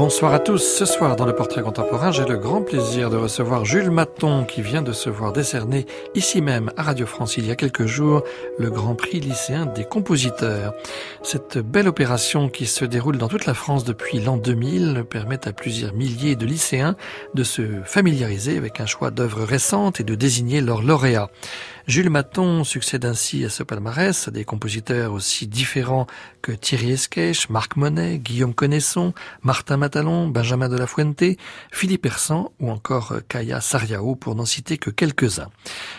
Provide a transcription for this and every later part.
Bonsoir à tous. Ce soir, dans le portrait contemporain, j'ai le grand plaisir de recevoir Jules Maton, qui vient de se voir décerner ici même à Radio France il y a quelques jours le Grand Prix lycéen des compositeurs. Cette belle opération qui se déroule dans toute la France depuis l'an 2000 permet à plusieurs milliers de lycéens de se familiariser avec un choix d'œuvres récentes et de désigner leurs lauréats. Jules Maton succède ainsi à ce palmarès à des compositeurs aussi différents que Thierry Esquèche, Marc Monet, Guillaume Connaisson, Martin Matalon, Benjamin de la Fuente, Philippe Hersan ou encore Kaya Sariao pour n'en citer que quelques-uns.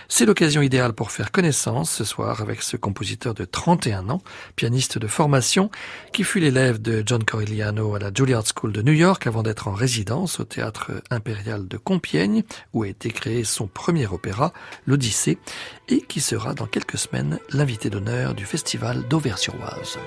C'est l'occasion idéale pour faire connaissance ce soir avec ce compositeur de 31 ans, pianiste de formation, qui fut l'élève de John Corigliano à la Juilliard School de New York avant d'être en résidence au Théâtre Impérial de Compiègne, où a été créé son premier opéra, l'Odyssée, et qui sera dans quelques semaines l'invité d'honneur du Festival d'Auvers-sur-Oise.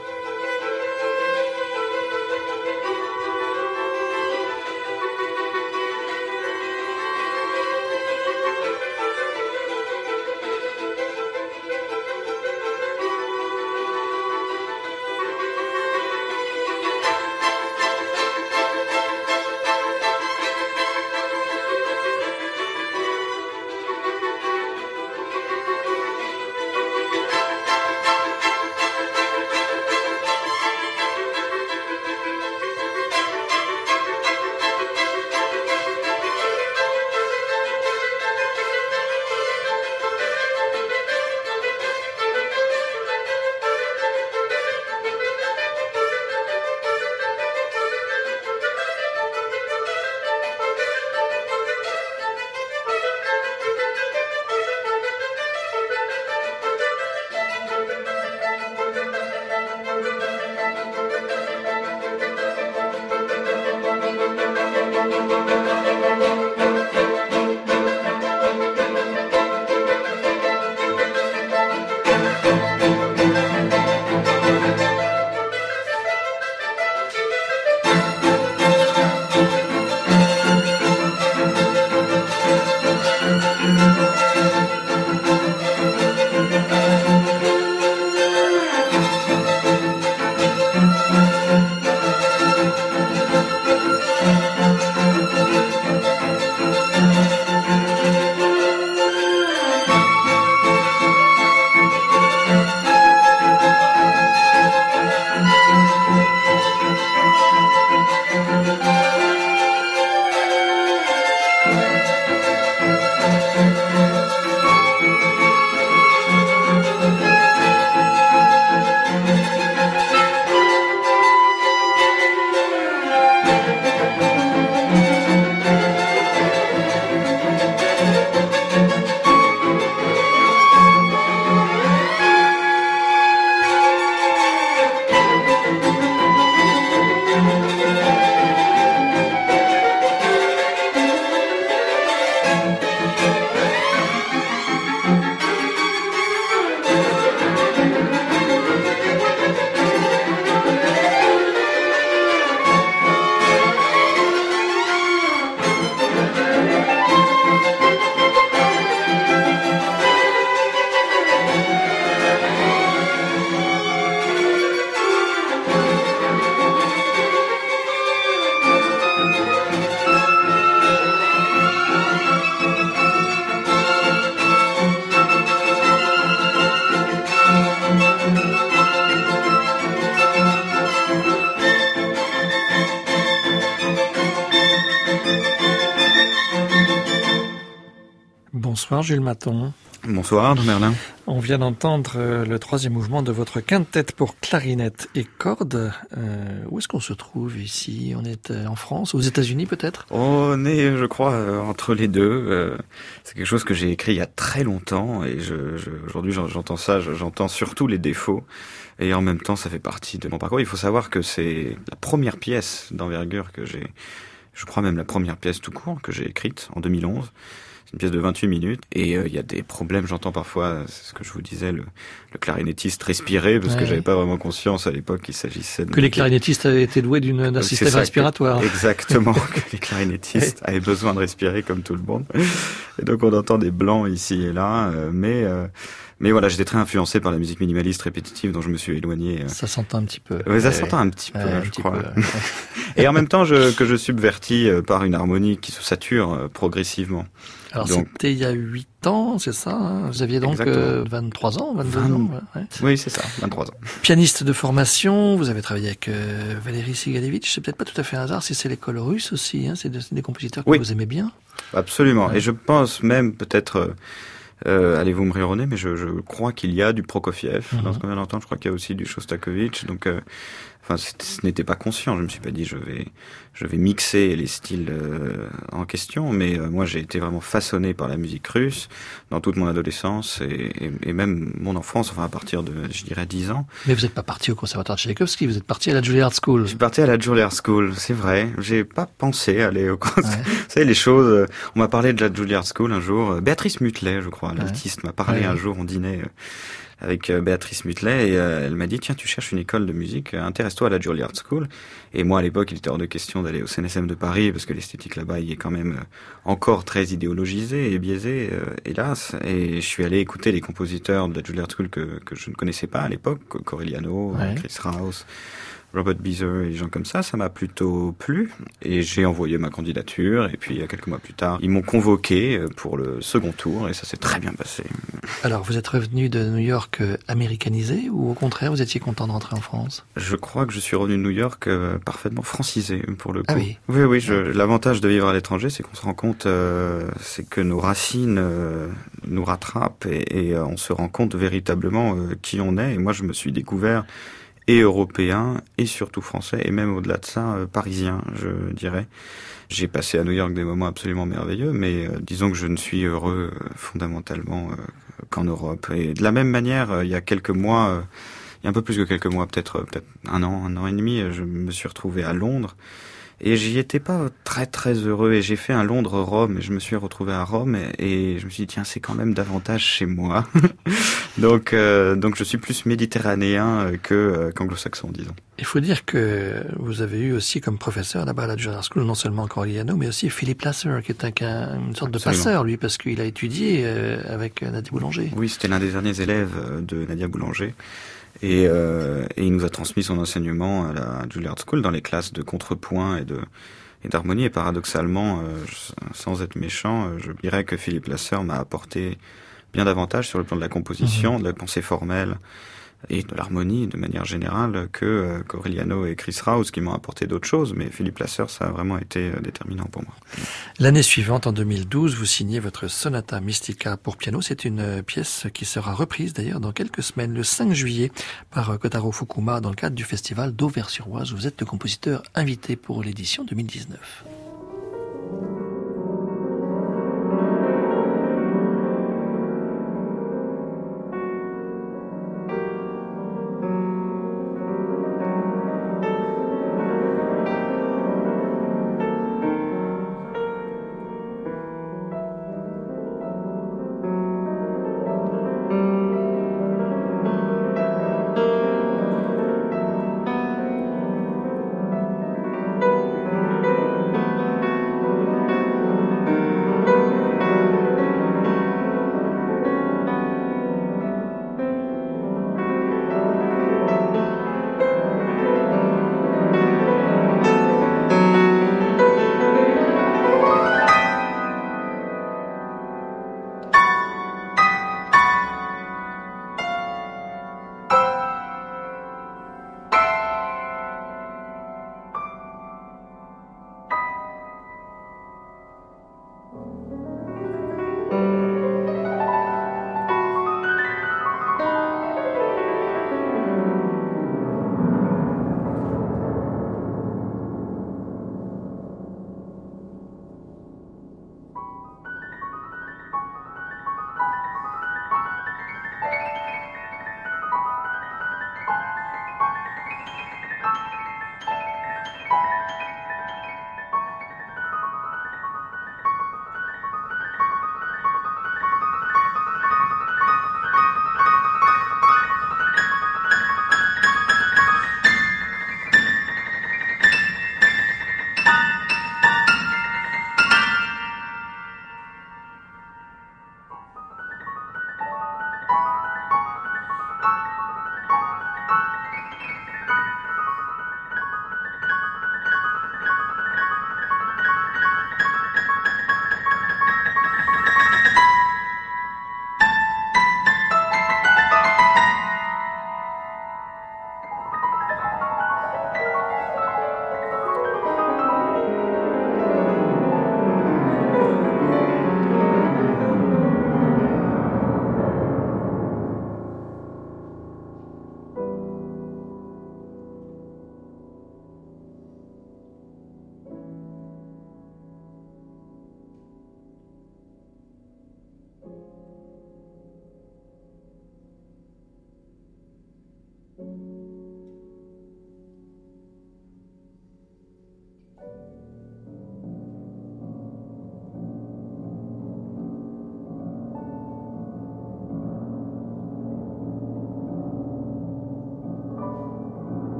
Jules Maton. Bonsoir, Arnaud Merlin. On vient d'entendre euh, le troisième mouvement de votre quintette pour clarinette et cordes. Euh, où est-ce qu'on se trouve ici? On est euh, en France, aux États-Unis peut-être? On est, je crois, entre les deux. c'est quelque chose que j'ai écrit il y a très longtemps et je, je, aujourd'hui j'entends ça, j'entends surtout les défauts et en même temps ça fait partie de mon parcours. Il faut savoir que c'est la première pièce d'envergure que j'ai, je crois même la première pièce tout court que j'ai écrite en 2011 une pièce de 28 minutes. Et euh, il y a des problèmes, j'entends parfois, c'est ce que je vous disais, le, le clarinettiste respirer, parce que j'avais pas vraiment conscience à l'époque qu'il s'agissait de... Que les clarinettistes étaient doués d'un système respiratoire. exactement, que les clarinettistes avaient besoin de respirer comme tout le monde. Et donc on entend des blancs ici et là, euh, mais... Euh, mais voilà, j'étais très influencé par la musique minimaliste répétitive dont je me suis éloigné. Ça s'entend un petit peu. Oui, ça s'entend un petit peu, je crois. et en même temps, je, que je subvertis par une harmonie qui se sature progressivement. Alors c'était il y a 8 ans, c'est ça hein Vous aviez donc euh, 23 ans, 22 ans ouais. Oui, c'est ça, 23 ans. Pianiste de formation, vous avez travaillé avec euh, Valérie Sigalevitch, c'est peut-être pas tout à fait un hasard si c'est l'école russe aussi, hein c'est des, compositeurs que vous aimez bien Absolument, et je pense même peut-être... Euh, euh, allez-vous me rire mais je, je crois qu'il y a du Prokofiev dans ce qu'on vient d'entendre. Je crois qu'il y a aussi du Shostakovich. Donc, euh, enfin, ce n'était pas conscient. Je me suis pas dit je vais, je vais mixer les styles euh, en question. Mais euh, moi, j'ai été vraiment façonné par la musique russe dans toute mon adolescence et, et, et, même mon enfance. Enfin, à partir de, je dirais, 10 ans. Mais vous n'êtes pas parti au conservatoire de Tchaïkovski. Vous êtes parti à la Juilliard School. Je suis parti à la Juilliard School. C'est vrai. J'ai pas pensé aller au conservatoire. Ouais. Vous savez, les choses. On m'a parlé de la Juilliard School un jour. Béatrice Mutlet, je crois, l'altiste, m'a parlé un jour. On dînait euh, avec euh, Béatrice Mutlet et euh, elle m'a dit tiens tu cherches une école de musique intéresse-toi à la Juilliard School et moi à l'époque il était hors de question d'aller au CNSM de Paris parce que l'esthétique là-bas il est quand même encore très idéologisé et biaisé hélas et je suis allé écouter les compositeurs de la Juilliard School que, que je ne connaissais pas à l'époque Corelliano, ouais. Chris Rouse Robert Beezer et des gens comme ça, ça m'a plutôt plu et j'ai envoyé ma candidature et puis quelques mois plus tard, ils m'ont convoqué pour le second tour et ça s'est très bien passé. Alors vous êtes revenu de New York euh, américanisé ou au contraire vous étiez content de rentrer en France? Je crois que je suis revenu de New York euh, parfaitement francisé pour le coup. Ah oui. Oui oui, l'avantage de vivre à l'étranger, c'est qu'on se rend compte, euh, c'est que nos racines euh, nous rattrapent et, et on se rend compte véritablement qui on est. Et moi je me suis découvert et européen et surtout français et même au-delà de ça euh, parisien je dirais. J'ai passé à New York des moments absolument merveilleux mais euh, disons que je ne suis heureux euh, fondamentalement qu'en Europe. Et de la même manière il y a quelques mois il y a un peu plus que quelques mois peut-être peut-être un an un an et demi je me suis retrouvé à Londres et j'y étais pas très très heureux. Et j'ai fait un Londres-Rome et je me suis retrouvé à Rome et, et je me suis dit tiens c'est quand même davantage chez moi. Donc euh, donc je suis plus méditerranéen que euh, qu'anglo-saxon disons. Il faut dire que vous avez eu aussi comme professeur là-bas à la Junior School non seulement Corliano mais aussi Philippe Lasser qui est un, une sorte de passeur lui parce qu'il a étudié euh, avec Nadia Boulanger. Oui c'était l'un des derniers élèves de Nadia Boulanger et, euh, et, il nous a transmis son enseignement à la Juilliard School dans les classes de contrepoint et de et d'harmonie. Et paradoxalement, euh, sans être méchant, euh, je dirais que Philippe Lasseur m'a apporté bien davantage sur le plan de la composition, mmh. de la pensée formelle et de l'harmonie de manière générale que euh, Corelliano et Chris Rouse qui m'ont apporté d'autres choses, mais Philippe Lasseur, ça a vraiment été euh, déterminant pour moi. L'année suivante, en 2012, vous signez votre Sonata Mystica pour piano. C'est une euh, pièce qui sera reprise d'ailleurs dans quelques semaines, le 5 juillet, par Kotaro Fukuma dans le cadre du festival d'Auvers-sur-Oise. Vous êtes le compositeur invité pour l'édition 2019.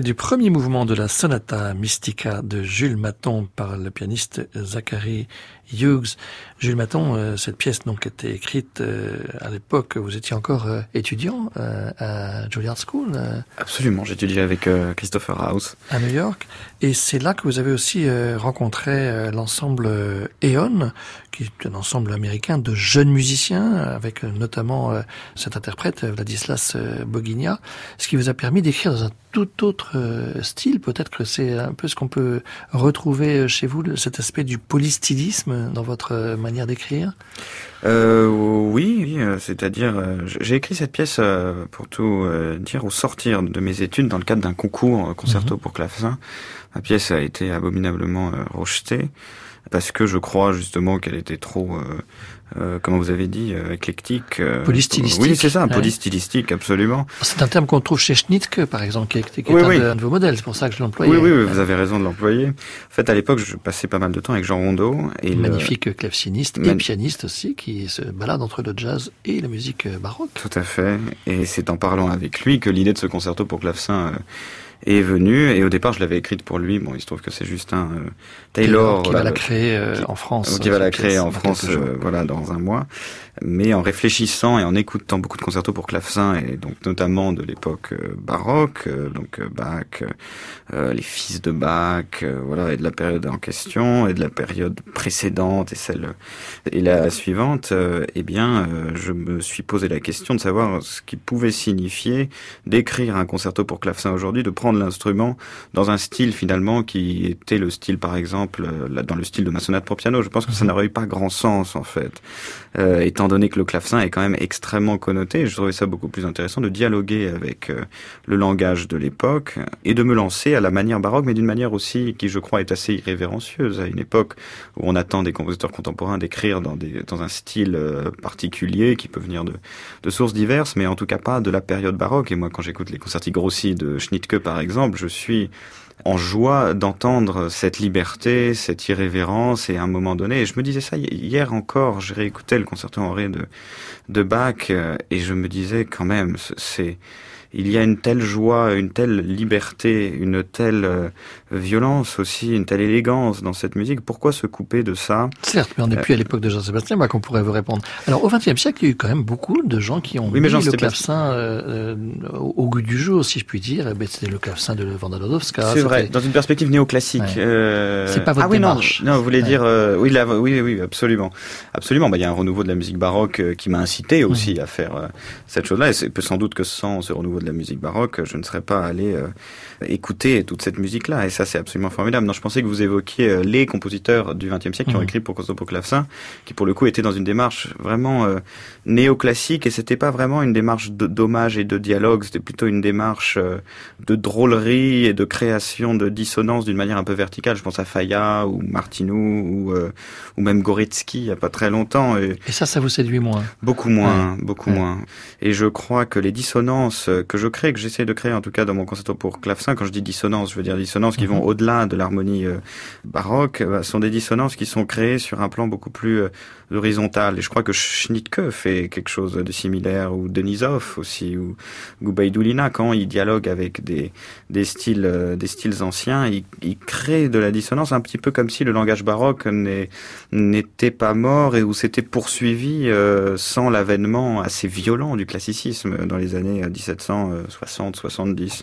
Du premier mouvement de la Sonata Mystica de Jules Maton par le pianiste Zachary Hughes. Jules Maton, euh, cette pièce donc était écrite euh, à l'époque, vous étiez encore euh, étudiant à Juilliard School. Absolument, j'étudiais avec Christopher House. À New York. Et c'est là que vous avez aussi rencontré l'ensemble Eon, qui est un ensemble américain de jeunes musiciens, avec notamment cet interprète Vladislas Boginia, ce qui vous a permis d'écrire dans un tout autre style. Peut-être que c'est un peu ce qu'on peut retrouver chez vous, cet aspect du polystylisme dans votre manière d'écrire euh, Oui, euh, c'est-à-dire, euh, j'ai écrit cette pièce, pour tout dire, au sortir de mes études dans le cadre d'un concours concerto mhm. pour clavecin. Ma pièce a été abominablement rejetée parce que je crois justement qu'elle était trop euh, comment vous avez dit, euh, éclectique. Euh, polystylistique. Oui, c'est ça, polystylistique, absolument. C'est un terme qu'on trouve chez Schnittke, par exemple, qui est, qui est un, de vos modèles. C'est pour ça que je l'emploie. Oui, oui, vous avez raison de l'employer. En fait, à l'époque, je passais pas mal de temps avec Jean Rondeau. Et Magnifique le... claveciniste et pianiste aussi, qui se balade entre le jazz et la musique baroque. Tout à fait. Et c'est en parlant avec lui que l'idée de ce concerto pour clavecin est venu et au départ je l'avais écrite pour lui. Bon il se trouve que c'est Justin euh, Taylor qui va la créer euh, en France qui va la créer en France euh, voilà dans un mois. Mais en réfléchissant et en écoutant beaucoup de concertos pour clavecin et donc notamment de l'époque baroque donc Bach les fils de Bach voilà et de la période en question et de la période précédente et celle et la suivante eh bien je me suis posé la question de savoir ce qui pouvait signifier d'écrire un concerto pour clavecin aujourd'hui de prendre l'instrument dans un style finalement qui était le style par exemple euh, dans le style de ma sonate pour piano. Je pense que ça mhm. n'aurait eu pas grand sens en fait, euh, étant donné que le clavecin est quand même extrêmement connoté. Je trouvais ça beaucoup plus intéressant de dialoguer avec euh, le langage de l'époque et de me lancer à la manière baroque, mais d'une manière aussi qui je crois est assez irrévérencieuse à une époque où on attend des compositeurs contemporains d'écrire dans, des, dans un style euh, particulier qui peut venir de, de sources diverses, mais en tout cas pas de la période baroque. Et moi, quand j'écoute les concerti grossis de Schnittke par exemple, je suis en joie d'entendre cette liberté, cette irrévérence, et à un moment donné, je me disais ça hier encore, je réécoutais le concerto en ré de, de Bach, euh, et je me disais quand même, c'est il y a une telle joie, une telle liberté, une telle euh, violence aussi, une telle élégance dans cette musique. Pourquoi se couper de ça? Certes, mais on n'est plus à l'époque de Jean-Sébastien Bach, on pourrait vous répondre. Alors, au XXe siècle, il y a eu quand même beaucoup de gens qui ont mis le clavecin euh, euh, au, goût du jour, si je puis dire. Eh ben, c'était le clavecin de Wanda C'est vrai, dans une perspective néoclassique. C'est pas votre ah, oui, démarche. Non, non, vous voulez dire... oui, là, oui, oui, absolument. Absolument, bah, il y a un renouveau de la musique baroque qui m'a incité aussi mmh. à faire cette chose-là. Et c'est sans doute que sans ce renouveau de la musique baroque, je ne serais pas allé euh, écouter toute cette musique-là. Et ça, c'est absolument formidable. Non, je pensais que vous évoquiez euh, les compositeurs du XXe siècle qui ont mhm. écrit pour pour clavecin, qui pour le coup étaient dans une démarche vraiment euh, néoclassique. Et c'était pas vraiment une démarche d'hommage et de dialogue. C'était plutôt une démarche de drôlerie et de création de dissonance d'une manière un peu verticale. Je pense à Faya ou Martinou ou, ou même Goretsky il y a pas très longtemps. Et, ça, ça vous séduit moins Beaucoup moins, beaucoup moins. Et je crois que les dissonances que je crée, que j'essaie de créer en tout cas dans mon concerto pour clavecin. Quand je dis dissonance, je veux dire dissonances qui vont Mhm. au-delà de l'harmonie euh, baroque. bah, sont des dissonances qui sont créées sur un plan beaucoup plus euh, horizontal. Et je crois que Schnittke fait quelque chose de similaire, ou Denisov aussi, ou Goubaïdoulina, quand il dialogue avec des, des styles, euh, des styles anciens, il, il crée de la dissonance un petit peu comme si le langage baroque n'était pas mort et où c'était poursuivi euh, sans l'avènement assez violent du classicisme dans les années euh, 1760-70.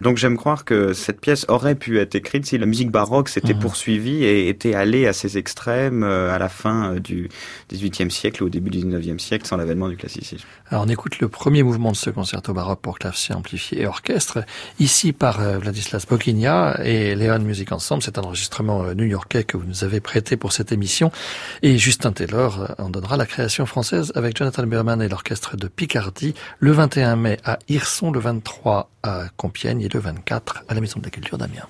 Donc j'aime croire que cette pièce aurait pu être écrite si la musique baroque s'était Mhm. poursuivie et était allée à ses extrêmes euh, à la fin euh, du XVIIIe siècle ou au début du XIXe siècle sans l'avènement du classicisme. Alors on écoute le premier mouvement de ce concerto baroque pour clavecin amplifié et orchestre, ici par euh, Vladislas Bokinia et Leon Music Ensemble. C'est un enregistrement euh, new-yorkais que vous nous avez prêté pour cette émission. Et Justin Taylor euh, en donnera la création française avec Jonathan Berman et l'orchestre de Picardie le 21 mai à Hirson, le 23 à Compiègne et le 24 à la Maison de la Culture d'Amiens.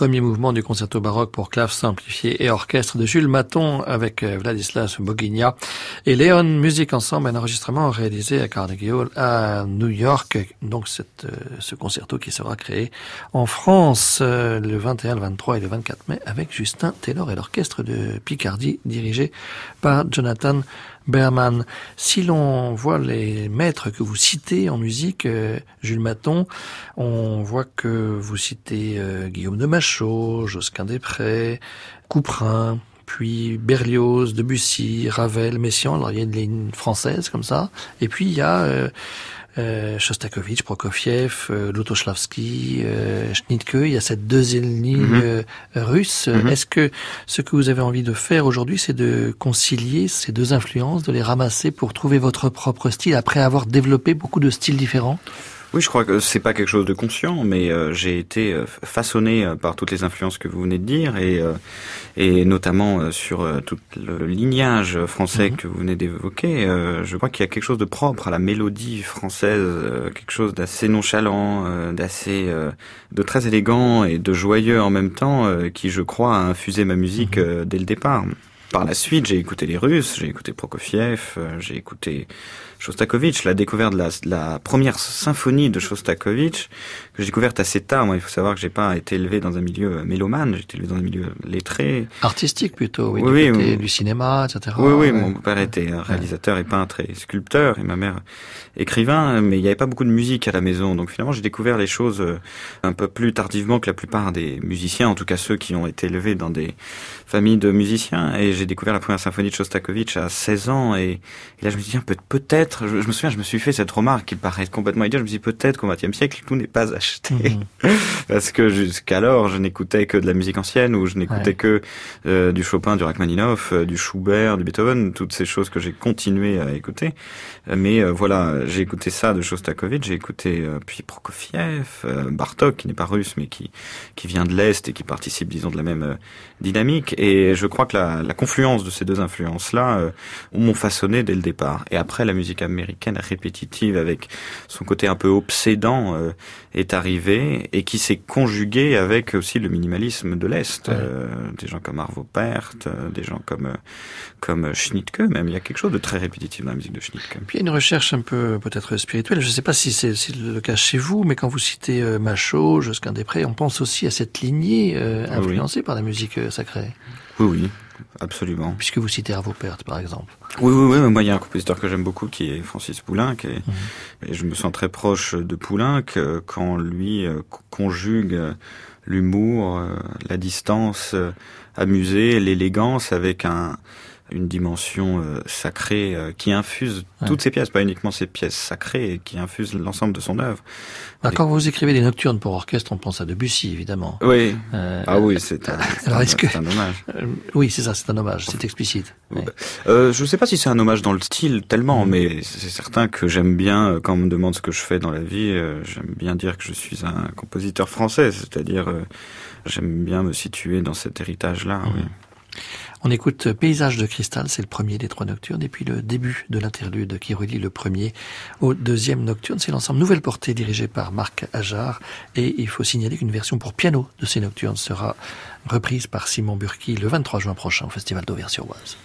Premier mouvement du concerto baroque pour clave simplifié et orchestre de Jules Maton avec euh, Vladislas Boguigna et Léon Music Ensemble, un enregistrement réalisé à Carnegie Hall à New York. Donc cette, euh, ce concerto qui sera créé en France euh, le 21, le 23 et le 24 mai avec Justin Taylor et l'orchestre de Picardie dirigé par Jonathan Berman. Si l'on voit les maîtres que vous citez en musique, euh, Jules Maton, on voit que vous citez euh, Guillaume de Machaut, Josquin Després, Couperin, puis Berlioz, Debussy, Ravel, Messiaen. Alors il y a une ligne française comme ça. Et puis il y a euh, Shostakovich, Prokofiev, euh, Lutoslavski, euh, Schnittke, il y a cette deuxième ligne Mhm. euh, russe. Mhm. Est-ce que ce que vous avez envie de faire aujourd'hui, c'est de concilier ces deux influences, de les ramasser pour trouver votre propre style après avoir développé beaucoup de styles différents? Oui, je crois que c'est pas quelque chose de conscient, mais euh, j'ai été euh, façonné euh, par toutes les influences que vous venez de dire et euh, et notamment euh, sur euh, tout le lignage français Mhm. que vous venez d'évoquer. euh, je crois qu'il y a quelque chose de propre à la mélodie française, euh, quelque chose d'assez nonchalant, euh, d'assez euh, de très élégant et de joyeux en même temps, euh, qui je crois a infusé ma musique Mhm. euh, dès le départ. Par la suite, j'ai écouté les Russes, j'ai écouté Prokofiev, euh, j'ai écouté Shostakovich, la découverte de la, la première symphonie de Shostakovich que j'ai découverte assez tard. Moi, il faut savoir que j'ai pas été élevé dans un milieu euh, mélomane, j'ai été élevé dans un milieu lettré. Artistique plutôt, oui, Oui, du oui, côté oui. du cinéma, etc. oui, oui, Ouais. mon père était un réalisateur et peintre et sculpteur, et ma mère écrivain, mais il n'y avait pas beaucoup de musique à la maison. Donc finalement, j'ai découvert les choses euh, un peu plus tardivement que la plupart des musiciens, en tout cas ceux qui ont été élevés dans des familles de musiciens. Et j'ai découvert la première symphonie de Shostakovich à 16 ans, et, et là je me suis dit, peut- peut-être, je, je me souviens, je me suis fait cette remarque qui paraît complètement idiote, je me suis dit, peut-être qu'au XXe siècle, tout n'est pas acheté. Mhm. Parce que jusqu'alors, je n'écoutais que de la musique ancienne, ou je n'écoutais Ouais. que euh, du Chopin, du Rachmaninoff, euh, du Schubert, du Beethoven, toutes ces choses que j'ai continué à écouter. Euh, Mais euh, voilà, j'ai écouté ça de Shostakovich, j'ai écouté puis Prokofiev, Bartok, qui n'est pas russe, mais qui qui vient de l'est et qui participe, disons, de la même dynamique. Et je crois que la, la confluence de ces deux influences-là m'ont façonné dès le départ. Et après, la musique américaine répétitive, avec son côté un peu obsédant, euh, est arrivée et qui s'est conjuguée avec aussi le minimalisme de l'est. Ouais. Euh, des gens comme Arvo Pärt, euh, des gens comme comme Schnittke, même. Il y a quelque chose de très répétitif dans la musique de Schnittke. Puis il y a une recherche un peu peut-être spirituelle. Je ne sais pas si c'est le cas chez vous, mais quand vous citez Machaut, Josquin Després, on pense aussi à cette lignée oui. influencée par la musique sacrée. Oui, oui, absolument. Puisque vous citez Arvo Pärt, par exemple. Oui, oui, oui. Moi, il y a un compositeur que j'aime beaucoup qui est Francis Poulenc. Et, Mhm. et je me sens très proche de Poulenc quand lui euh, co- conjugue euh, l'humour, euh, la distance amusée, l'élégance avec un une dimension euh, sacrée euh, qui infuse Ouais. toutes ses pièces, pas uniquement ses pièces sacrées, et qui infuse l'ensemble de son œuvre. Oui. quand vous écrivez des nocturnes pour orchestre, on pense à Debussy, évidemment. Oui. Euh, Ah oui, c'est un, Alors, est-ce que- un hommage. euh, oui, c'est ça, c'est un hommage, c'est explicite. Ouais. Euh, je ne sais pas si c'est un hommage dans le style tellement, Mhm. mais c'est certain que j'aime bien, quand on me demande ce que je fais dans la vie, euh, j'aime bien dire que je suis un compositeur français, c'est-à-dire euh, j'aime bien me situer dans cet héritage-là. oui. On écoute Paysage de cristal, c'est le premier des trois nocturnes, et puis le début de l'interlude qui relie le premier au deuxième nocturne. C'est l'ensemble Nouvelle Portée dirigé par Marc Ajar, et il faut signaler qu'une version pour piano de ces nocturnes sera reprise par Simon Burki le 23 juin prochain au Festival d'Auvers-sur-Oise.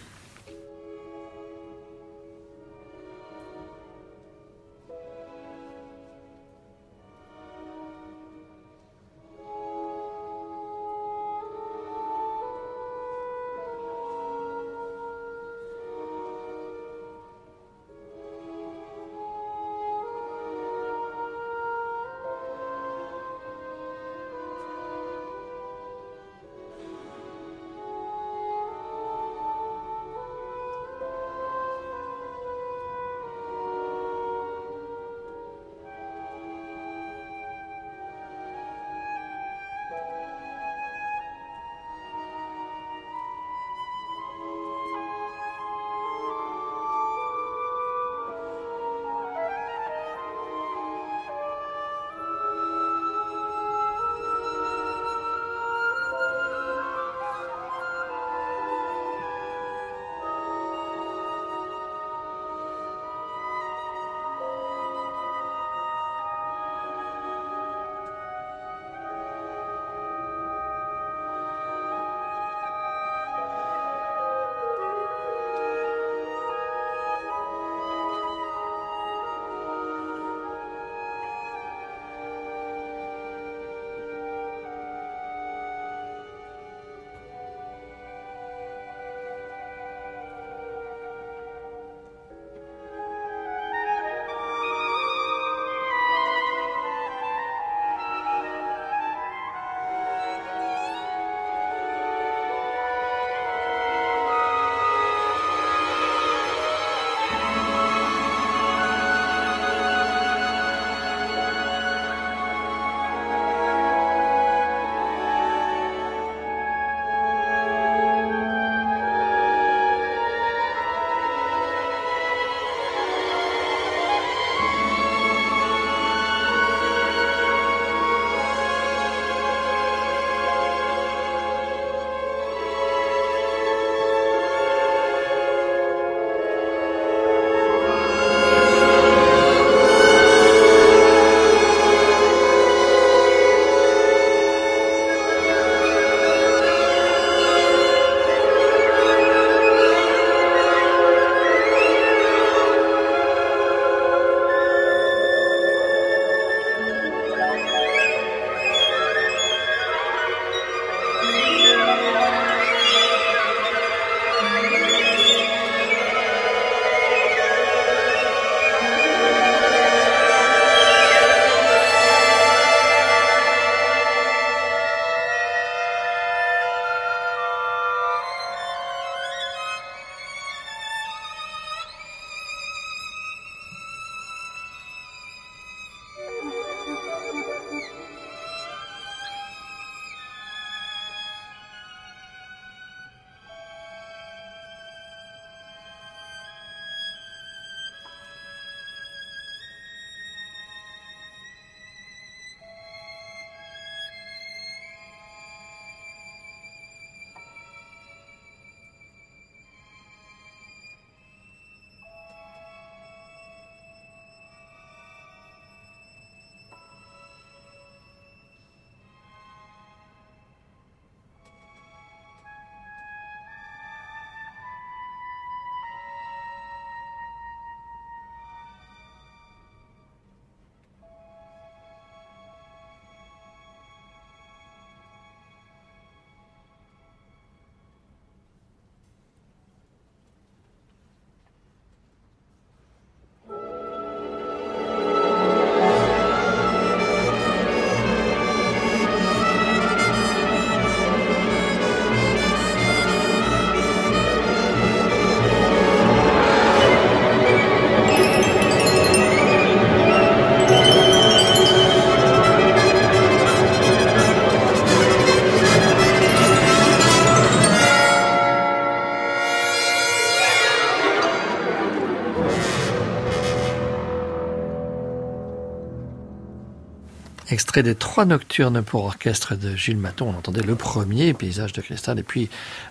Extrait des trois nocturnes pour orchestre de Jules Maton. On entendait le premier, Paysage de cristal, et puis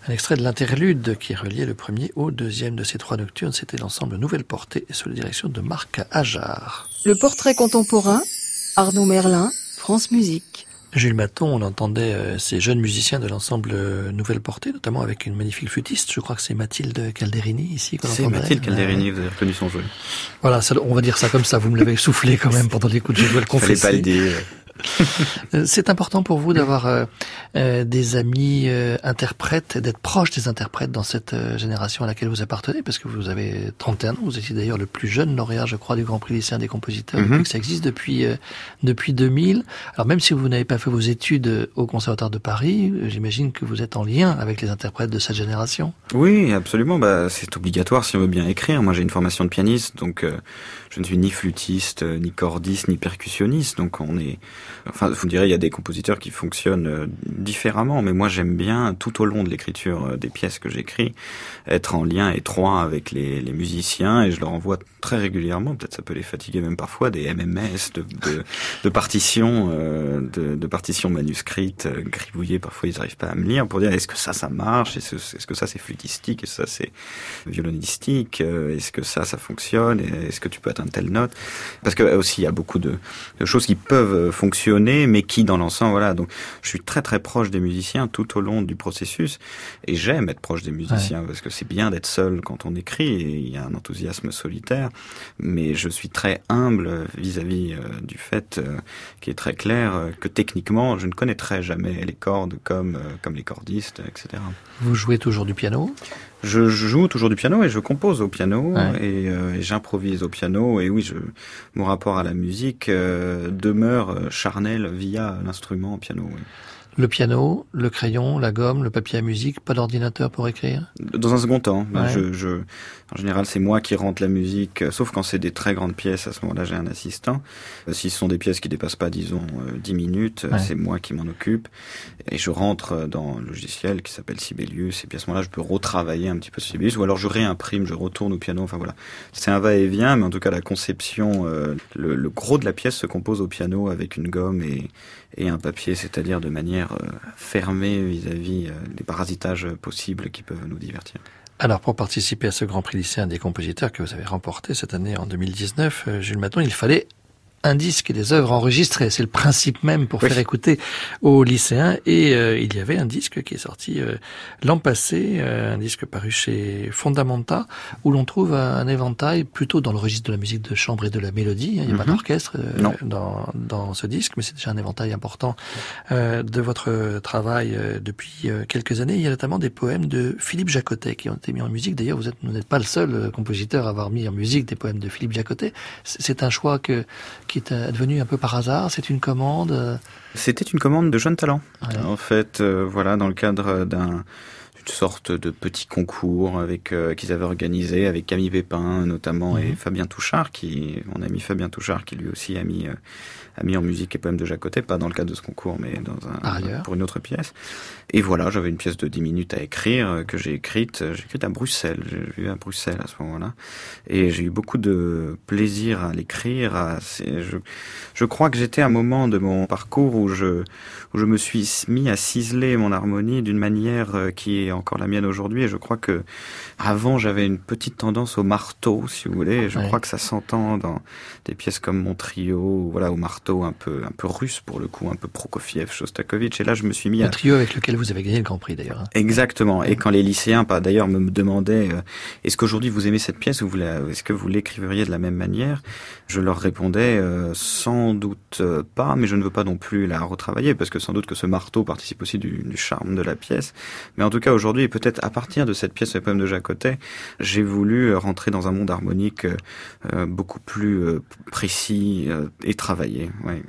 un extrait de l'interlude qui reliait le premier au deuxième de ces trois nocturnes. C'était l'ensemble Nouvelle Portée sous la direction de Marc Ajar. Le portrait contemporain, Arnaud Merlin, France Musique. Jules Maton, on entendait euh, ces jeunes musiciens de l'ensemble euh, Nouvelle Portée, notamment avec une magnifique flûtiste. Je crois que c'est Mathilde Calderini ici. C'est Mathilde Calderini, vous avez reconnu son jeu. Voilà, on va dire ça comme ça. Vous me l'avez soufflé quand même pendant l'écoute. Je dois le confesser. Fallait pas le dire. Euh, c'est important pour vous d'avoir euh, euh, des amis interprètes, d'être proche des interprètes dans cette génération à laquelle vous appartenez, parce que vous avez 31 ans, vous étiez d'ailleurs le plus jeune lauréat, je crois, du Grand Prix lycéen des compositeurs, mm que ça existe depuis depuis 2000. Alors même si vous n'avez pas fait vos études au Conservatoire de Paris, j'imagine que vous êtes en lien avec les interprètes de cette génération. Oui, absolument. Bah, c'est obligatoire si on veut bien écrire. Moi, j'ai une formation de pianiste, donc je ne suis ni flûtiste, ni cordiste, ni percussionniste, donc on est Enfin, vous me direz, il y a des compositeurs qui fonctionnent euh, différemment, mais moi j'aime bien tout au long de l'écriture euh, des pièces que j'écris être en lien étroit avec les, les, musiciens et je leur envoie très régulièrement, peut-être ça peut les fatiguer même parfois, des MMS de, de, de partitions, euh, de, de, partitions manuscrites gribouillées. Parfois ils n'arrivent pas à me lire pour dire est-ce que ça ça marche, est-ce, est-ce que ça c'est flûtistique, est-ce que ça c'est violonistique, est-ce que ça ça fonctionne, est-ce que tu peux atteindre telle note? Parce que aussi il y a beaucoup de, de choses qui peuvent fonctionner mais qui dans l'ensemble, voilà. Donc, je suis très très proche des musiciens tout au long du processus, et j'aime être proche des musiciens parce que c'est bien d'être seul quand on écrit. Et il y a un enthousiasme solitaire, mais je suis très humble vis-à-vis euh, du fait euh, qui est très clair euh, que techniquement, je ne connaîtrai jamais les cordes comme comme les cordistes, etc. Vous jouez toujours du piano? Je joue toujours du piano et je compose au piano et, euh, et j'improvise au piano et oui, je, mon rapport à la musique euh, demeure charnel via l'instrument piano. Oui. Le piano, le crayon, la gomme, le papier à musique, pas d'ordinateur pour écrire? Dans un second temps. Je, je, en général, c'est moi qui rentre la musique, euh, sauf quand c'est des très grandes pièces, à ce moment-là, j'ai un assistant. Euh, si ce sont des pièces qui dépassent pas, disons, 10 euh, minutes, c'est moi qui m'en occupe. Et je rentre dans le logiciel qui s'appelle Sibelius, et puis à ce moment-là, je peux retravailler un petit peu Sibelius, ou alors je réimprime, je retourne au piano, enfin voilà. C'est un va-et-vient, mais en tout cas, la conception, le, le, gros de la pièce se compose au piano avec une gomme et, et un papier, c'est-à-dire de manière euh, fermée vis-à-vis euh, des parasitages possibles qui peuvent nous divertir. Alors, pour participer à ce Grand Prix lycéen des compositeurs que vous avez remporté cette année en 2019, euh, Jules Maton, il fallait un disque et des œuvres enregistrées. C'est le principe même pour faire écouter aux lycéens. Et euh, il y avait un disque qui est sorti euh, l'an passé, euh, un disque paru chez Fondamenta, où l'on trouve un, éventail plutôt dans le registre de la musique de chambre et de la mélodie. Il n'y a pas mhm. d'orchestre dans, dans ce disque, mais c'est déjà un éventail important de votre travail depuis quelques années. Il y a notamment des poèmes de Philippe Jacotet qui ont été mis en musique. D'ailleurs, vous n'êtes pas le seul compositeur à avoir mis en musique des poèmes de Philippe Jacotet. C'est un choix que qui est advenu un peu par hasard C'est une commande euh C'était une commande de jeunes talents. En fait, euh, voilà, dans le cadre d'un une sorte de petit concours avec euh, qu'ils avaient organisé avec Camille Pépin notamment et mhm. Fabien Touchard qui mon ami Fabien Touchard qui lui aussi a mis a mis en musique et poèmes de Jacotet, pas dans le cadre de ce concours, mais dans un, pour une autre pièce. Et voilà, j'avais une pièce de 10 minutes à écrire, euh, que j'ai écrite, euh, j'ai écrite à Bruxelles, j'ai vu à Bruxelles à ce moment-là. Et j'ai eu beaucoup de plaisir à l'écrire. Je, je crois que j'étais à un moment de mon parcours où je, où je me suis mis à ciseler mon harmonie d'une manière euh, qui est encore la mienne aujourd'hui. Et je crois que avant, j'avais une petite tendance au marteau, si vous voulez. Et je crois que ça s'entend dans des pièces comme mon trio, voilà, au marteau un peu, un peu russe pour le coup, un peu Prokofiev, Shostakovich. Et là, je me suis mis à... trio avec lequel vous avez gagné le Grand Prix d'ailleurs. Hein. Exactement. Et quand les lycéens, d'ailleurs, me demandaient euh, est-ce qu'aujourd'hui vous aimez cette pièce ou est-ce que vous l'écriveriez de la même manière? Je leur répondais euh, sans doute euh, pas, mais je ne veux pas non plus la retravailler parce que sans doute que ce marteau participe aussi du, charme de la pièce. Mais en tout cas, aujourd'hui, peut-être à partir de cette pièce, le poème de Jacotet, j'ai voulu rentrer dans un monde harmonique beaucoup plus précis et travaillé. Ouais.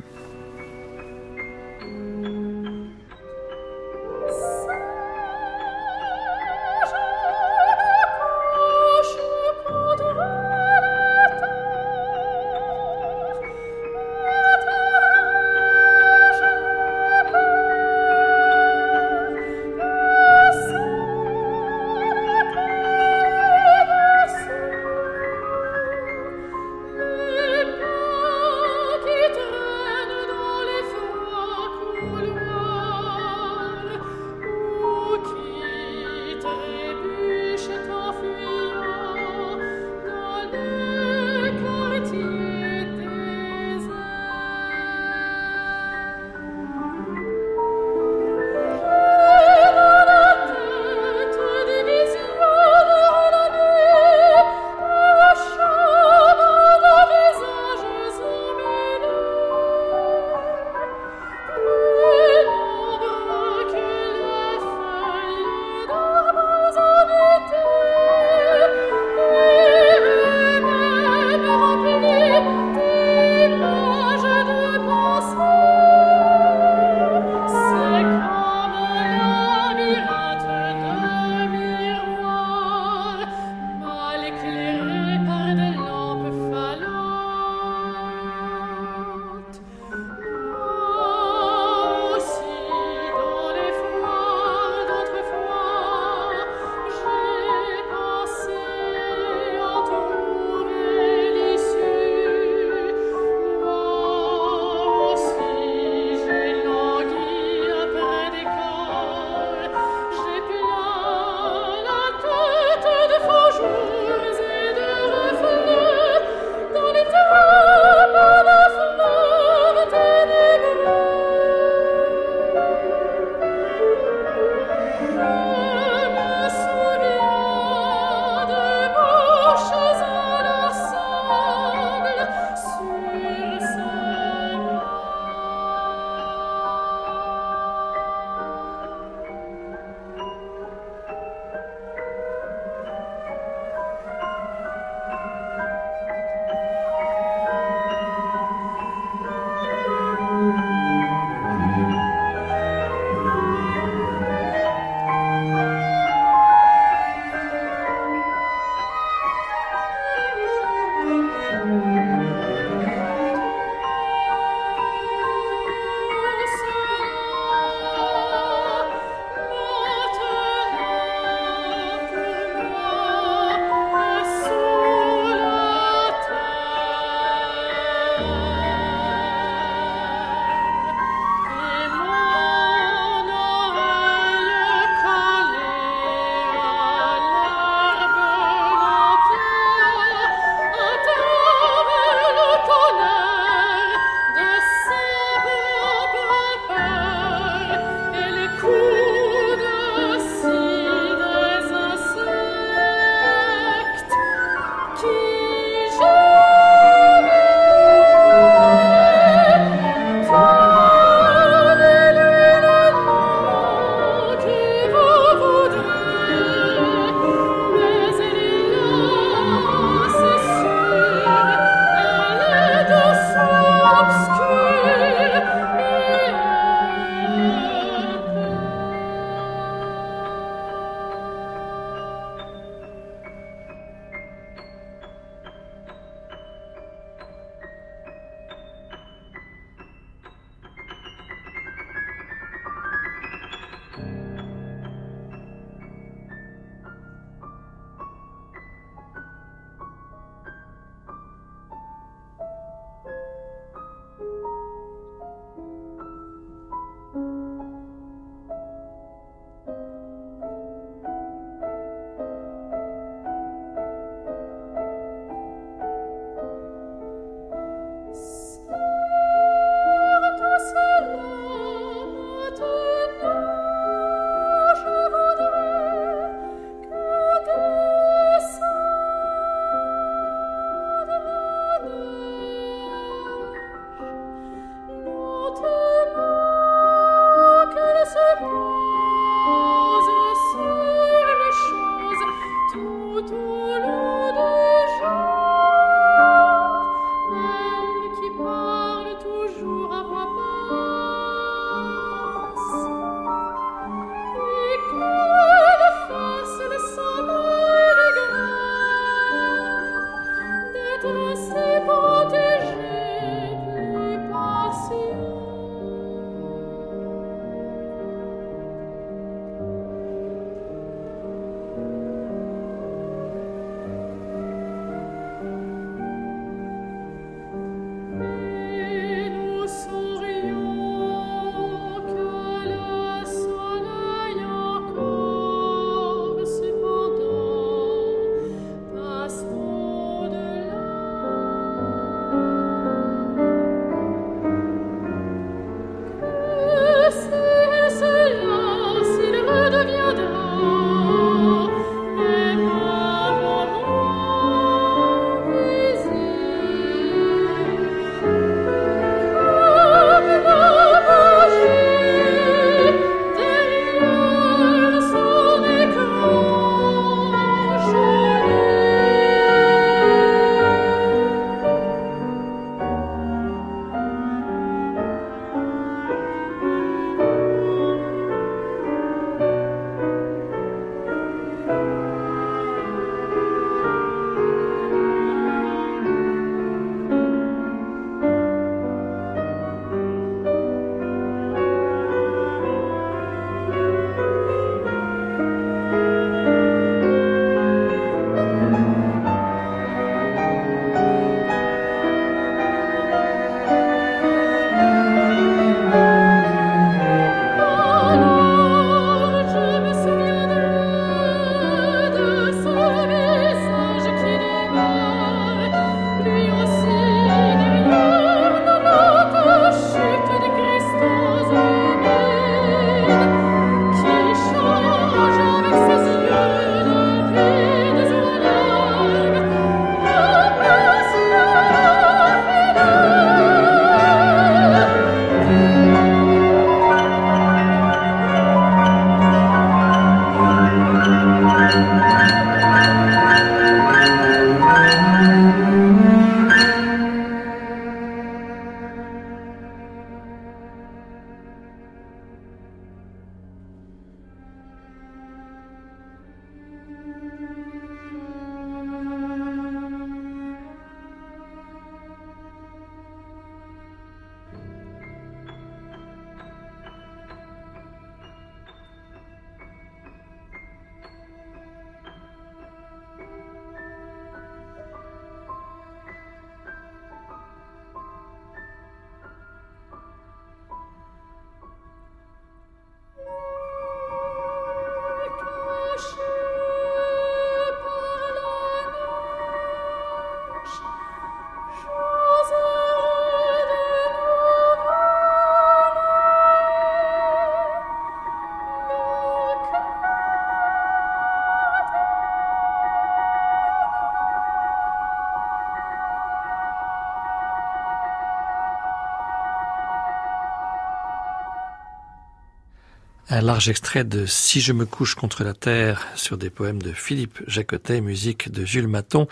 Un large extrait de Si je me couche contre la terre sur des poèmes de Philippe Jacotet, musique de Jules Maton,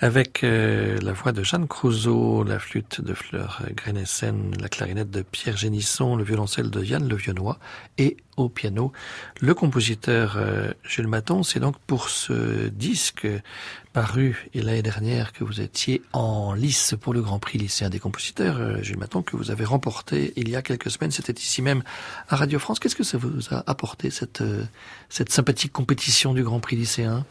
avec euh, la voix de Jeanne Crouzeau, la flûte de Fleur Grenessen, la clarinette de Pierre Génisson, le violoncelle de Yann Le Vionnois et au piano le compositeur euh, Jules Maton. C'est donc pour ce disque paru l'année dernière que vous étiez en lice pour le Grand Prix lycéen des compositeurs, euh, Jules Maton, que vous avez remporté il y a quelques semaines. C'était ici même à Radio France. Qu'est-ce que ça vous a apporté cette, cette sympathique compétition du Grand Prix lycéen?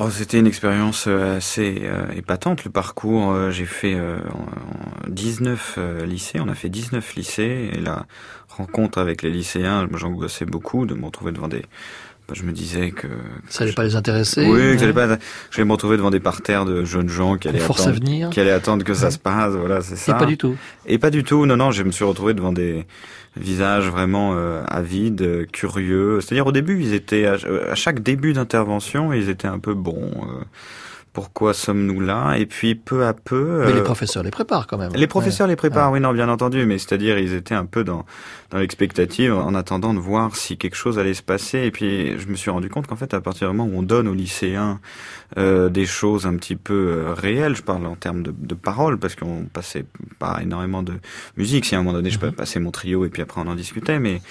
Oh, c'était une expérience euh, assez euh, épatante. Le parcours, euh, j'ai fait 19 lycées, on a fait 19 lycées, et la rencontre avec les lycéens, j'angoissais beaucoup de me retrouver devant des... Bah, je me disais que... Ça allait pas les intéresser Oui, que j'allais pas... Je me retrouver devant des parterres de jeunes gens qui allaient, attendre, qui allaient attendre que ça se passe, voilà, c'est ça. Et pas du tout Et pas du tout, non, non, je me suis retrouvé devant des visage vraiment euh, avide, euh, curieux. C'est-à-dire au début, ils étaient à, chaque début d'intervention, ils étaient un peu bons. Euh, pourquoi sommes-nous là Et puis peu à peu. Mais les professeurs les préparent quand même. Les professeurs les préparent, oui, non, bien entendu. Mais c'est-à-dire, ils étaient un peu dans dans l'expectative, en attendant de voir si quelque chose allait se passer. Et puis, je me suis rendu compte qu'en fait, à partir du moment où on donne aux lycéens euh, des choses un petit peu euh, réelles, je parle en termes de, de paroles, parce qu'on passait pas énormément de musique. Si à un moment donné, je peux mhm. passer mon trio et puis après on en discutait, mais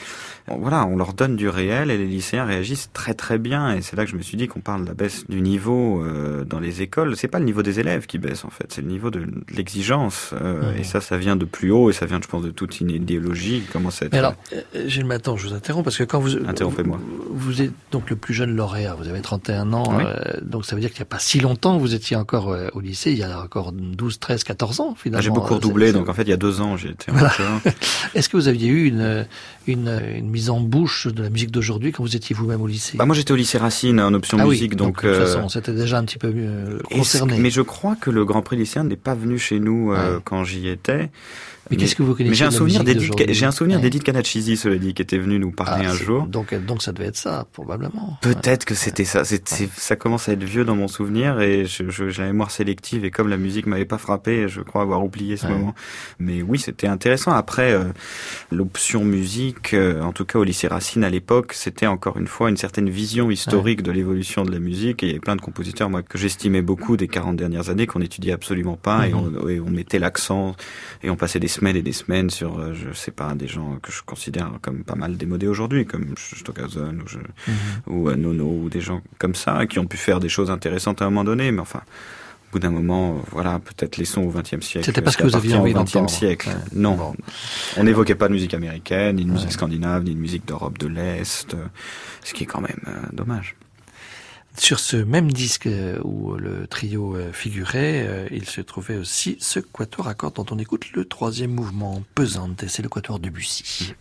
voilà, on leur donne du réel et les lycéens réagissent très très bien. Et c'est là que je me suis dit qu'on parle de la baisse du niveau euh, dans les écoles. C'est pas le niveau des élèves qui baisse en fait, c'est le niveau de, l'exigence. Euh, Et ça, ça vient de plus haut et ça vient, je pense, de toute une idéologie être. Mais alors, euh, Gilles Matin, je vous interromps parce que quand vous interrompez-moi, vous, êtes donc le plus jeune lauréat. Vous avez 31 ans, euh, donc ça veut dire qu'il n'y a pas si longtemps vous étiez encore au lycée. Il y a encore 12, 13, 14 ans finalement. Ah, j'ai beaucoup redoublé, donc en fait il y a deux ans j'ai été. Est-ce que vous aviez eu une, une, une mise en bouche de la musique d'aujourd'hui quand vous étiez vous-même au lycée bah Moi j'étais au lycée Racine en option ah musique. donc, de toute façon, c'était déjà un petit peu concerné. Mais je crois que le Grand Prix lycéen n'est pas venu chez nous quand j'y étais. Mais, qu'est-ce que vous connaissez j'ai un, souvenir d'Edith, j'ai un souvenir d'Edith Kanachisi, cela dit, qui était venue nous parler ah, un jour. Donc, donc ça devait être ça, probablement. Peut-être que c'était ça. Ça commence à être vieux dans mon souvenir et je, je, j'ai la mémoire sélective et comme la musique m'avait pas frappé, je crois avoir oublié ce moment. Mais oui, c'était intéressant. Après, euh, l'option musique, euh, en tout cas au lycée Racine à l'époque, c'était encore une fois une certaine vision historique de l'évolution de la musique et il y avait plein de compositeurs, moi, que j'estimais beaucoup des 40 dernières années qu'on étudiait absolument pas et, mhm. on, et on mettait l'accent et on passait des semaines et des semaines sur, euh, je sais pas, des gens que je considère comme pas mal démodés aujourd'hui, comme Stockhausen ou, je, mhm. ou euh, Nono, ou des gens comme ça, qui ont pu faire des choses intéressantes à un moment donné, mais enfin, au bout d'un moment, euh, voilà, peut-être laissons au XXe siècle. C'était parce que vous aviez envie d'entendre. siècle. Non, on n'évoquait pas de musique américaine, ni de musique scandinave, ni de musique d'Europe de l'Est, ce qui est quand même dommage. Sur ce même disque euh, où le trio euh, figurait, euh, il se trouvait aussi ce quatuor à cordes dont on écoute le troisième mouvement pesante, et c'est le quatuor de Bussy.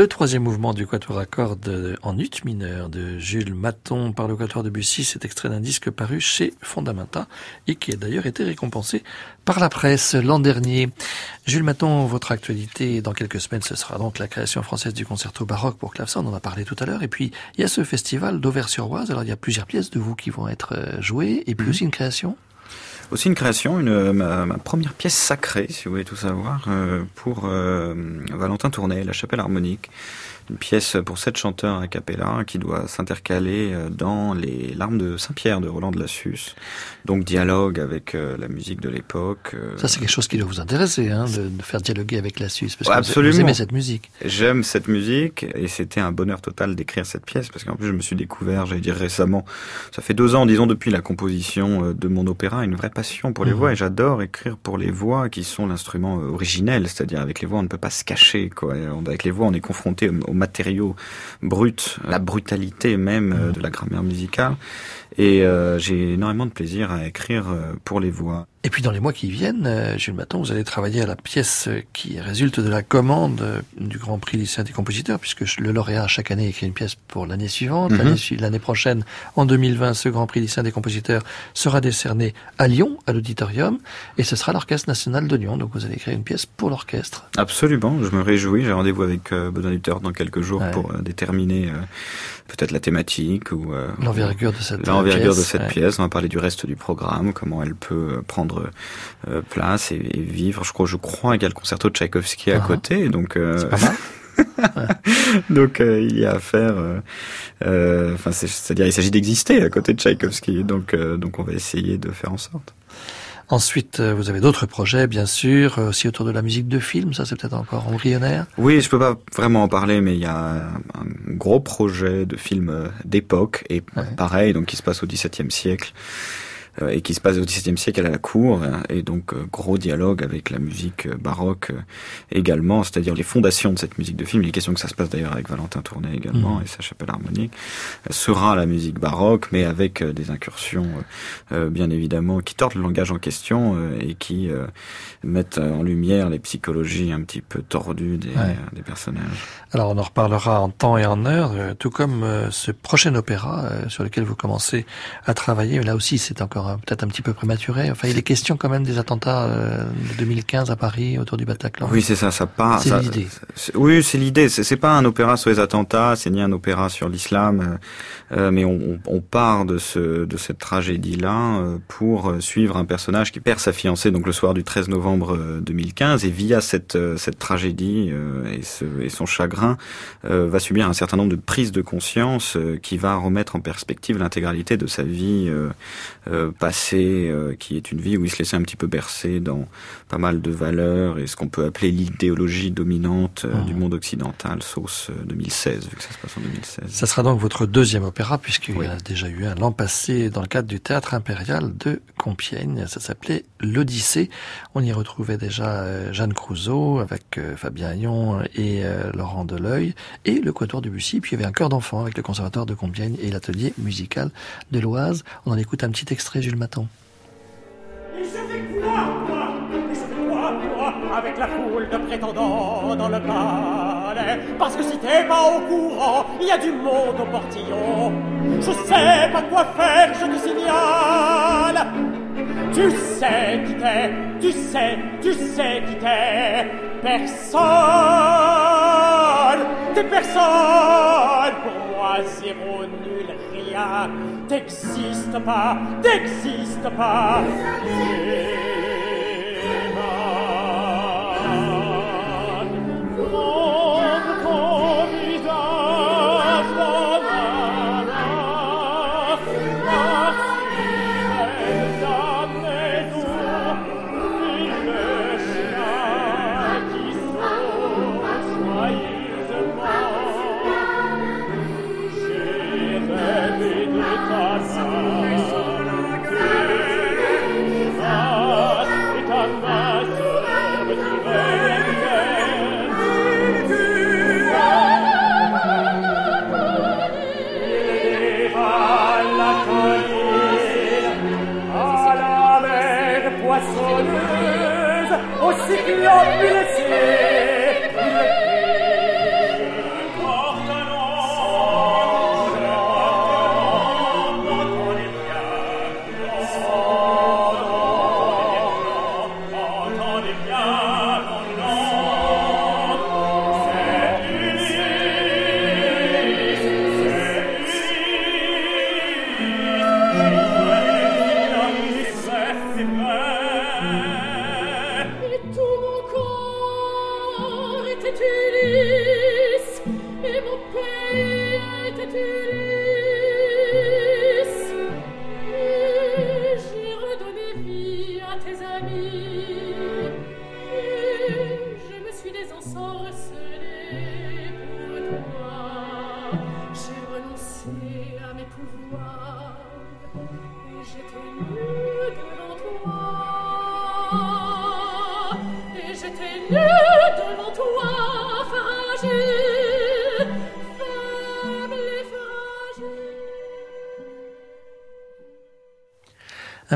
Le troisième mouvement du quatuor à cordes en ut mineur de Jules Maton par le quatuor de Bussy, c'est extrait d'un disque paru chez Fondamenta et qui a d'ailleurs été récompensé par la presse l'an dernier. Jules Maton, votre actualité dans quelques semaines, ce sera donc la création française du concerto baroque pour clavecin, on en a parlé tout à l'heure, et puis il y a ce festival d'Auvers-sur-Oise, alors il y a plusieurs pièces de vous qui vont être euh, jouées, et puis mhm. aussi une création aussi une création, une, ma, première pièce sacrée, si vous voulez tout savoir, euh, pour euh, Valentin Tournay, La Chapelle Harmonique une pièce pour sept chanteurs a cappella qui doit s'intercaler euh, dans les larmes de Saint-Pierre de Roland de Lassus. Donc dialogue avec euh, la musique de l'époque. Euh. Ça c'est quelque chose qui doit vous intéresser, hein, de, faire dialoguer avec Lassus, parce que Absolument. vous aimez cette musique. J'aime cette musique et c'était un bonheur total d'écrire cette pièce parce qu'en plus je me suis découvert, j'allais dire récemment, ça fait deux ans, disons depuis la composition de mon opéra, une vraie passion pour les mhm. voix et j'adore écrire pour les voix qui sont l'instrument originel, c'est-à-dire avec les voix on ne peut pas se cacher, quoi. Avec les voix on est confronté au matériaux bruts, la brutalité même euh, de la grammaire musicale. Et euh, j'ai énormément de plaisir à écrire euh, pour les voix. Et puis dans les mois qui viennent, euh, Jules Maton, vous allez travailler à la pièce qui résulte de la commande du Grand Prix lycéen des compositeurs, puisque le lauréat chaque année écrit une pièce pour l'année suivante. Mhm. L'année prochaine, en 2020, ce Grand Prix lycéen des compositeurs sera décerné à Lyon, à l'auditorium, et ce sera l'Orchestre national de Lyon. Donc vous allez écrire une pièce pour l'orchestre. Absolument, je me réjouis. J'ai rendez-vous avec euh, Benoît dans quelques jours pour déterminer peut-être la thématique ou l'envergure de cette l'envergure de cette pièce. On va parler du reste du programme, comment elle peut prendre euh, place et, vivre. Je crois, je crois qu'il y a le concerto de Tchaïkovski à uh-huh. côté, donc. Euh, pas mal. donc euh, il y a à faire. Enfin, c'est-à-dire il s'agit d'exister à côté de Tchaïkovski. Donc donc on va essayer de faire en sorte. Ensuite, vous avez d'autres projets, bien sûr, aussi autour de la musique de film. Ça, c'est peut-être encore embryonnaire. Oui, je peux pas vraiment en parler, mais il y a un gros projet de film d'époque et pareil, donc qui se passe au XVIIe siècle. Euh, et qui se passe au XVIIe siècle à la cour, hein, et donc euh, gros dialogue avec la musique euh, baroque également, c'est-à-dire les fondations de cette musique de film. Il est question que ça se passe d'ailleurs avec Valentin Tournay également mhm. et sa chapelle harmonique. Sera la musique baroque, mais avec des incursions bien évidemment qui tordent le langage en question et qui mettent en lumière les psychologies un petit peu tordues des, des personnages. Alors on en reparlera en temps et en heure, tout comme ce prochain opéra sur lequel vous commencez à travailler. Là aussi, c'est encore peut-être un petit peu prématuré. Enfin, il est question quand même des attentats euh, de 2015 à Paris autour du Bataclan. Oui, c'est ça, ça part. C'est l'idée. Oui, c'est l'idée. C'est pas un opéra sur les attentats, c'est ni un opéra sur l'islam, euh, euh, mais on, on, part de ce de cette tragédie-là pour suivre un personnage qui perd sa fiancée donc le soir du 13 novembre 2015 et via cette cette tragédie et, ce, et son chagrin va subir un certain nombre de prises de conscience qui va remettre en perspective l'intégralité de sa vie euh, qui est une vie où il se laissait un petit peu bercer dans pas mal de valeurs et ce qu'on peut appeler l'idéologie dominante euh, du mmh. monde occidental, sauce 2016, euh, vu que ça se passe en 2016. Ça sera donc votre deuxième opéra, puisqu'il y a déjà eu un l'an passé dans le cadre du Théâtre Impérial de Compiègne. Ça s'appelait L'Odyssée. On y retrouvait déjà Jeanne Crouzeau avec Fabien Ayon et Laurent Deleuil et le Quatuor de Bussy. Puis il y avait un chœur d'enfant avec le Conservatoire de Compiègne et l'atelier musical de l'Oise. On en écoute un petit extrait, Jules. Et je fais quoi, Avec la foule de prétendants dans le palais Parce que si t'es pas au courant, il y a du monde au portillon. Je sais pas quoi faire, je te signale. Tu sais qui t'es, tu sais, tu sais qui t'es. Personne, t'es personne pour moi, zéro nul, rien. t'existe pas, t'existe pas.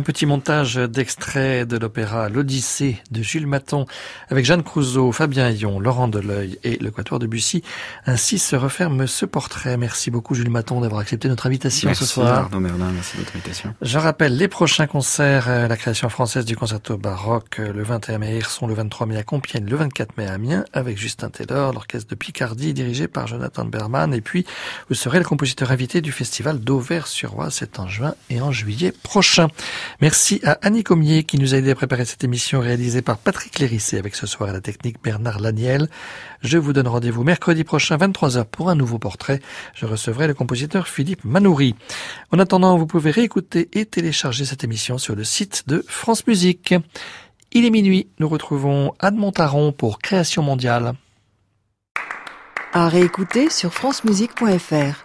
Petit montage d'extraits de l'opéra L'Odyssée de Jules Maton avec Jeanne Crouzeau, Fabien Ayon, Laurent Deleuil et le Quatuor de Bussy. Ainsi se referme ce portrait. Merci beaucoup Jules Maton d'avoir accepté notre invitation ce soir. Arnaud Merlin, merci de votre invitation. Je rappelle les prochains concerts, euh, la création française du concerto baroque euh, le 21 mai à Hirson, le 23 mai à Compiègne, le 24 mai à Amiens avec Justin Taylor, l'orchestre de Picardie dirigé par Jonathan Berman et puis vous serez le compositeur invité du festival d'Auvers-sur-Oise, c'est en juin et en juillet prochain. Merci à Annie Comier qui nous a aidé à préparer cette émission réalisée par Patrick Lérissé avec ce soir à la technique Bernard Laniel. Je vous donne rendez-vous mercredi prochain 23h pour un nouveau portrait. Je recevrai le compositeur Philippe Manoury. En attendant, vous pouvez réécouter et télécharger cette émission sur le site de France Musique. Il est minuit, nous retrouvons Anne Montaron pour Création mondiale. À réécouter sur francemusique.fr.